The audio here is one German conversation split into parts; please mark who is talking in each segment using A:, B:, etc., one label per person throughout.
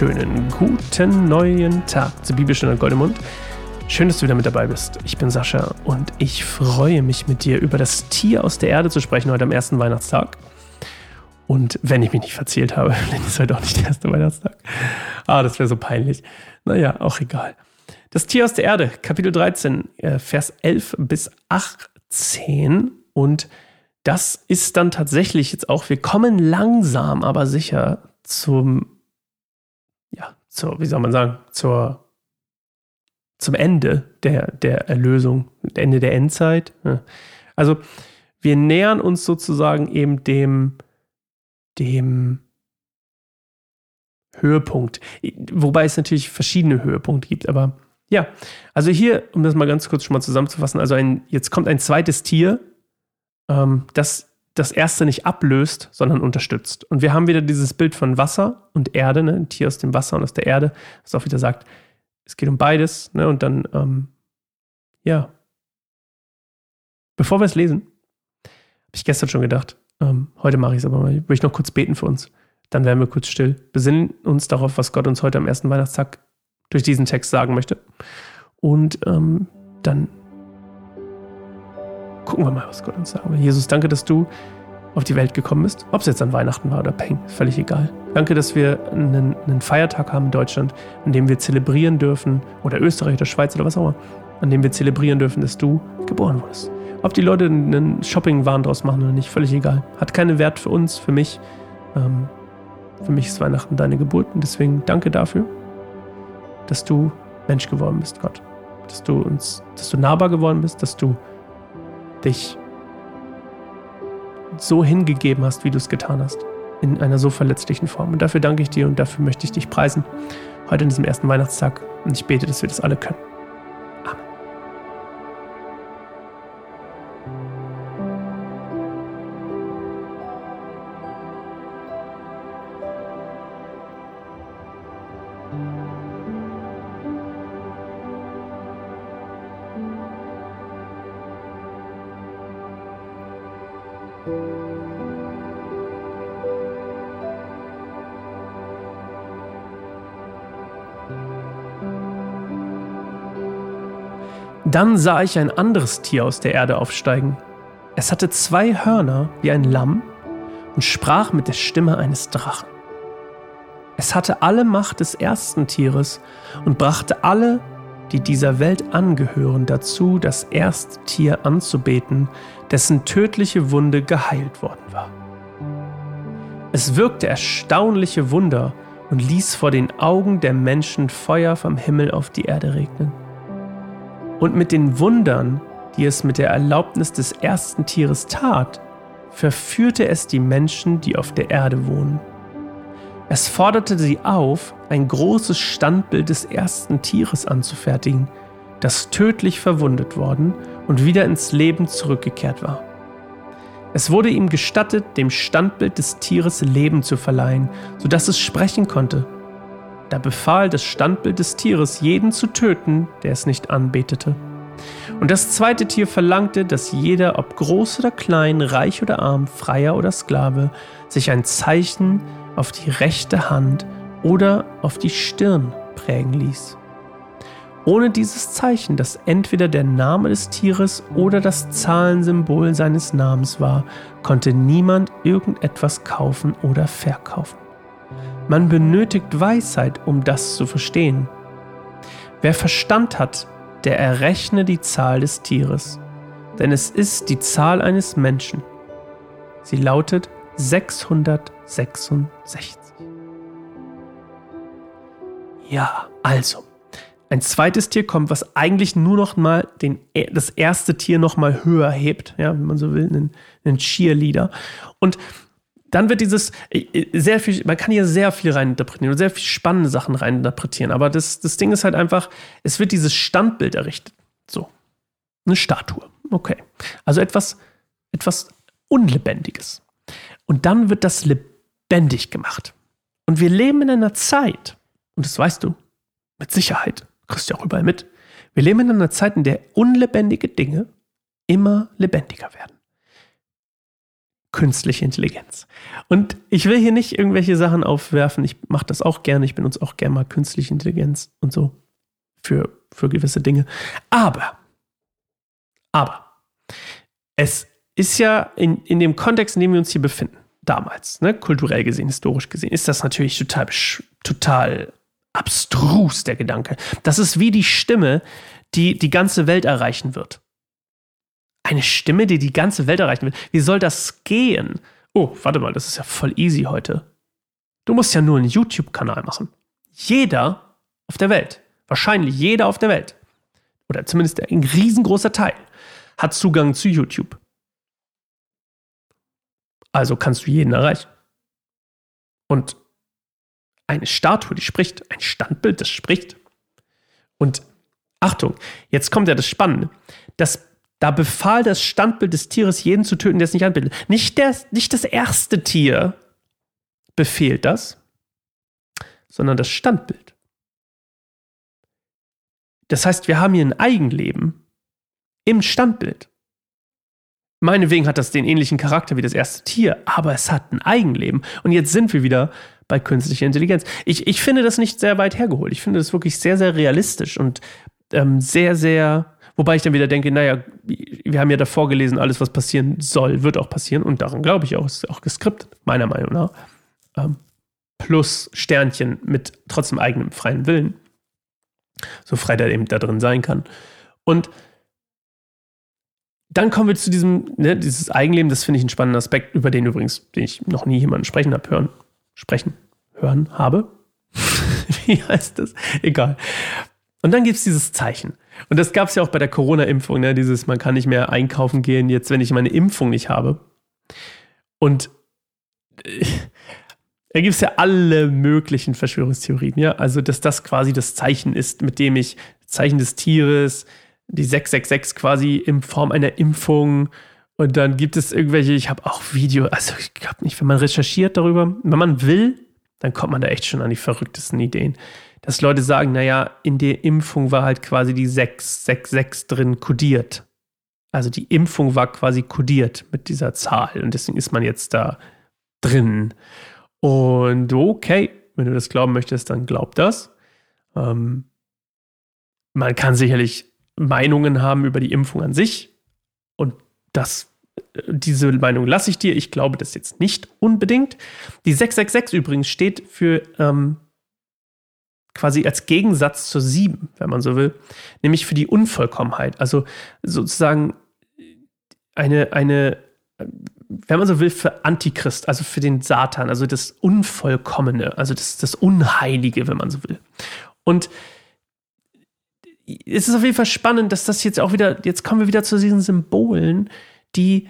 A: wunderschönen guten neuen Tag zur Bibelstunde Goldemund. Schön, dass du wieder mit dabei bist. Ich bin Sascha und ich freue mich mit dir über das Tier aus der Erde zu sprechen heute am ersten Weihnachtstag. Und wenn ich mich nicht verzählt habe, dann ist heute auch nicht der erste Weihnachtstag. Ah, das wäre so peinlich. Naja, auch egal. Das Tier aus der Erde, Kapitel 13, äh, Vers 11 bis 18. Und das ist dann tatsächlich jetzt auch, wir kommen langsam, aber sicher zum ja, zur, wie soll man sagen, zur, zum Ende der, der Erlösung, Ende der Endzeit. Also wir nähern uns sozusagen eben dem, dem Höhepunkt. Wobei es natürlich verschiedene Höhepunkte gibt, aber ja, also hier, um das mal ganz kurz schon mal zusammenzufassen, also ein, jetzt kommt ein zweites Tier, ähm, das das erste nicht ablöst, sondern unterstützt. Und wir haben wieder dieses Bild von Wasser und Erde, ne? ein Tier aus dem Wasser und aus der Erde, das auch wieder sagt, es geht um beides. Ne? Und dann, ähm, ja. Bevor wir es lesen, habe ich gestern schon gedacht, ähm, heute mache ich es aber mal, will ich noch kurz beten für uns. Dann werden wir kurz still. Besinnen uns darauf, was Gott uns heute am ersten Weihnachtstag durch diesen Text sagen möchte. Und ähm, dann gucken wir mal, was Gott uns sagt. Jesus, danke, dass du auf die Welt gekommen bist. Ob es jetzt an Weihnachten war oder Peng, völlig egal. Danke, dass wir einen, einen, Feiertag haben in Deutschland, an dem wir zelebrieren dürfen, oder Österreich oder Schweiz oder was auch immer, an dem wir zelebrieren dürfen, dass du geboren wurdest. Ob die Leute einen Shopping-Wahn draus machen oder nicht, völlig egal. Hat keinen Wert für uns, für mich. Ähm, für mich ist Weihnachten deine Geburt und deswegen danke dafür, dass du Mensch geworden bist, Gott. Dass du uns, dass du nahbar geworden bist, dass du dich so hingegeben hast, wie du es getan hast. In einer so verletzlichen Form. Und dafür danke ich dir und dafür möchte ich dich preisen. Heute in diesem ersten Weihnachtstag. Und ich bete, dass wir das alle können. Dann sah ich ein anderes Tier aus der Erde aufsteigen. Es hatte zwei Hörner wie ein Lamm und sprach mit der Stimme eines Drachen. Es hatte alle Macht des ersten Tieres und brachte alle, die dieser Welt angehören, dazu, das erste Tier anzubeten, dessen tödliche Wunde geheilt worden war. Es wirkte erstaunliche Wunder und ließ vor den Augen der Menschen Feuer vom Himmel auf die Erde regnen und mit den Wundern, die es mit der Erlaubnis des ersten Tieres tat, verführte es die Menschen, die auf der Erde wohnen. Es forderte sie auf, ein großes Standbild des ersten Tieres anzufertigen, das tödlich verwundet worden und wieder ins Leben zurückgekehrt war. Es wurde ihm gestattet, dem Standbild des Tieres Leben zu verleihen, sodass es sprechen konnte da befahl das Standbild des Tieres, jeden zu töten, der es nicht anbetete. Und das zweite Tier verlangte, dass jeder, ob groß oder klein, reich oder arm, freier oder Sklave, sich ein Zeichen auf die rechte Hand oder auf die Stirn prägen ließ. Ohne dieses Zeichen, das entweder der Name des Tieres oder das Zahlensymbol seines Namens war, konnte niemand irgendetwas kaufen oder verkaufen. Man benötigt Weisheit, um das zu verstehen. Wer Verstand hat, der errechne die Zahl des Tieres, denn es ist die Zahl eines Menschen. Sie lautet 666. Ja, also. Ein zweites Tier kommt, was eigentlich nur noch mal den, das erste Tier noch mal höher hebt, ja, wenn man so will, einen, einen Cheerleader. Und dann wird dieses äh, äh, sehr viel, man kann hier sehr viel reininterpretieren und sehr viel spannende Sachen reininterpretieren. Aber das, das Ding ist halt einfach, es wird dieses Standbild errichtet. So. Eine Statue. Okay. Also etwas, etwas Unlebendiges. Und dann wird das lebendig gemacht. Und wir leben in einer Zeit, und das weißt du, mit Sicherheit, kriegst du auch überall mit. Wir leben in einer Zeit, in der unlebendige Dinge immer lebendiger werden. künstliche Intelligenz. Und ich will hier nicht irgendwelche Sachen aufwerfen. Ich mache das auch gerne. Ich benutze auch gerne mal künstliche Intelligenz und so für, für gewisse Dinge. Aber, aber, es ist ja in, in dem Kontext, in dem wir uns hier befinden, damals, ne, kulturell gesehen, historisch gesehen, ist das natürlich total, total abstrus, der Gedanke. Das ist wie die Stimme, die die ganze Welt erreichen wird. Eine Stimme, die die ganze Welt erreichen will. Wie soll das gehen? Oh, warte mal, das ist ja voll easy heute. Du musst ja nur einen YouTube-Kanal machen. Jeder auf der Welt, wahrscheinlich jeder auf der Welt, oder zumindest ein riesengroßer Teil, hat Zugang zu YouTube. Also kannst du jeden erreichen. Und eine Statue, die spricht, ein Standbild, das spricht. Und Achtung, jetzt kommt ja das Spannende. Das, da befahl das Standbild des Tieres, jeden zu töten, der es nicht anbildet. Nicht, der, nicht das erste Tier befehlt das, sondern das Standbild. Das heißt, wir haben hier ein Eigenleben im Standbild. Meinetwegen hat das den ähnlichen Charakter wie das erste Tier, aber es hat ein Eigenleben. Und jetzt sind wir wieder bei künstlicher Intelligenz. Ich, ich finde das nicht sehr weit hergeholt. Ich finde das wirklich sehr, sehr realistisch und ähm, sehr, sehr. Wobei ich dann wieder denke, naja, wir haben ja davor gelesen, alles, was passieren soll, wird auch passieren. Und daran glaube ich auch, ist auch geskriptet, meiner Meinung nach. Ähm, plus Sternchen mit trotzdem eigenem freien Willen. So frei der eben da drin sein kann. Und dann kommen wir zu diesem, ne, dieses Eigenleben, das finde ich einen spannenden Aspekt, über den übrigens, den ich noch nie jemanden sprechen habe, hören, sprechen, hören habe. Wie heißt das? Egal. Und dann gibt es dieses Zeichen. Und das gab es ja auch bei der Corona-Impfung, ne? dieses, man kann nicht mehr einkaufen gehen, jetzt, wenn ich meine Impfung nicht habe. Und äh, da gibt es ja alle möglichen Verschwörungstheorien, ja. Also, dass das quasi das Zeichen ist, mit dem ich, Zeichen des Tieres, die 666 quasi in Form einer Impfung. Und dann gibt es irgendwelche, ich habe auch Video, also ich glaube nicht, wenn man recherchiert darüber, wenn man will, dann kommt man da echt schon an die verrücktesten Ideen. Dass Leute sagen, naja, in der Impfung war halt quasi die 666 drin kodiert. Also die Impfung war quasi kodiert mit dieser Zahl und deswegen ist man jetzt da drin. Und okay, wenn du das glauben möchtest, dann glaub das. Ähm, man kann sicherlich Meinungen haben über die Impfung an sich. Und das, diese Meinung lasse ich dir. Ich glaube das jetzt nicht unbedingt. Die 666 übrigens steht für ähm, quasi als Gegensatz zur 7, wenn man so will, nämlich für die Unvollkommenheit. Also sozusagen eine, eine, wenn man so will, für Antichrist, also für den Satan, also das Unvollkommene, also das, das Unheilige, wenn man so will. Und es ist auf jeden Fall spannend, dass das jetzt auch wieder, jetzt kommen wir wieder zu diesen Symbolen, die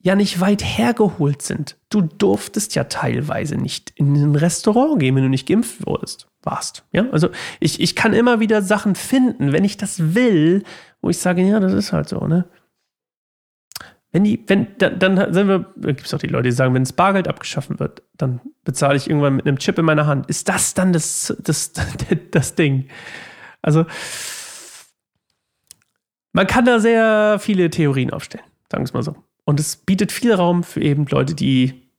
A: ja nicht weit hergeholt sind. Du durftest ja teilweise nicht in ein Restaurant gehen, wenn du nicht geimpft wurdest, warst. Ja, also ich, ich kann immer wieder Sachen finden, wenn ich das will, wo ich sage, ja, das ist halt so, ne? Wenn die, wenn, dann, dann sind wir, gibt es auch die Leute, die sagen, wenn das Bargeld abgeschaffen wird, dann bezahle ich irgendwann mit einem Chip in meiner Hand. Ist das dann das, das, das, das Ding? Also, man kann da sehr viele Theorien aufstellen, sagen wir es mal so. Und es bietet viel Raum für eben Leute, die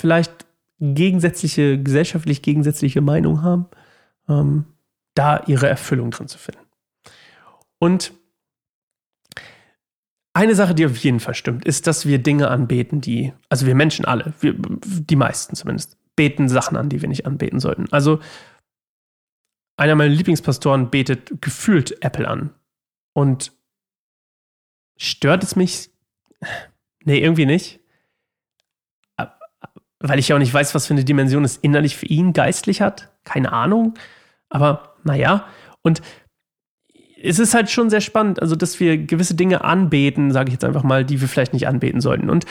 A: vielleicht gegensätzliche, gesellschaftlich gegensätzliche Meinungen haben, ähm, da ihre Erfüllung drin zu finden. Und eine Sache, die auf jeden Fall stimmt, ist, dass wir Dinge anbeten, die, also wir Menschen alle, wir, die meisten zumindest, beten Sachen an, die wir nicht anbeten sollten. Also einer meiner Lieblingspastoren betet gefühlt Apple an. Und stört es mich? Nee, irgendwie nicht. Weil ich ja auch nicht weiß, was für eine Dimension es innerlich für ihn geistlich hat. Keine Ahnung. Aber naja. Und es ist halt schon sehr spannend, also dass wir gewisse Dinge anbeten, sage ich jetzt einfach mal, die wir vielleicht nicht anbeten sollten. Und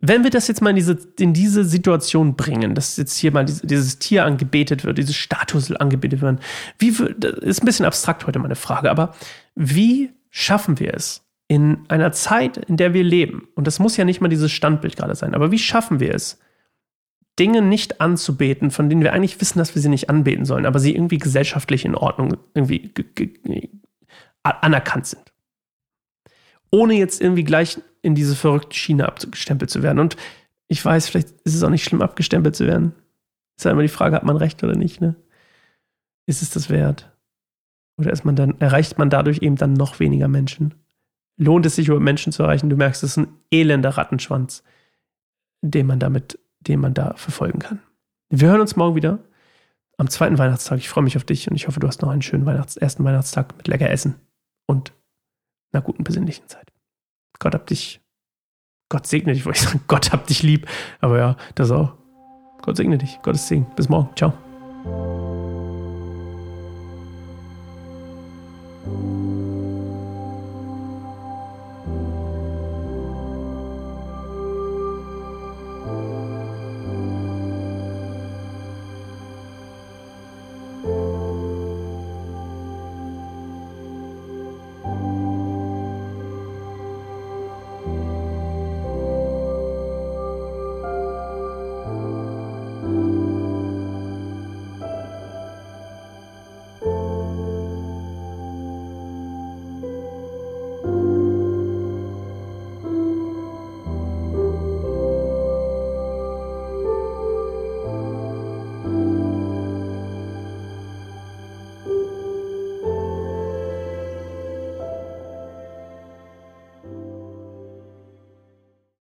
A: wenn wir das jetzt mal in diese, in diese Situation bringen, dass jetzt hier mal diese, dieses Tier angebetet wird, diese Statue angebetet wird, wie ist ein bisschen abstrakt heute meine Frage, aber wie schaffen wir es in einer Zeit, in der wir leben, und das muss ja nicht mal dieses Standbild gerade sein, aber wie schaffen wir es, Dinge nicht anzubeten, von denen wir eigentlich wissen, dass wir sie nicht anbeten sollen, aber sie irgendwie gesellschaftlich in Ordnung irgendwie anerkannt sind? Ohne jetzt irgendwie gleich in diese verrückte Schiene abgestempelt zu werden. Und ich weiß, vielleicht ist es auch nicht schlimm, abgestempelt zu werden. Ist ja immer die Frage, hat man recht oder nicht, ne? Ist es das wert? Oder ist man dann, erreicht man dadurch eben dann noch weniger Menschen? Lohnt es sich, über Menschen zu erreichen? Du merkst, es ist ein elender Rattenschwanz, den man damit, den man da verfolgen kann. Wir hören uns morgen wieder am zweiten Weihnachtstag. Ich freue mich auf dich und ich hoffe, du hast noch einen schönen Weihnachts-, ersten Weihnachtstag mit lecker Essen und einer guten besinnlichen Zeit. Gott hab dich, Gott segne dich, wollte ich sagen, Gott hab dich lieb. Aber ja, das auch. Gott segne dich, Gottes Segen. Bis morgen. Ciao.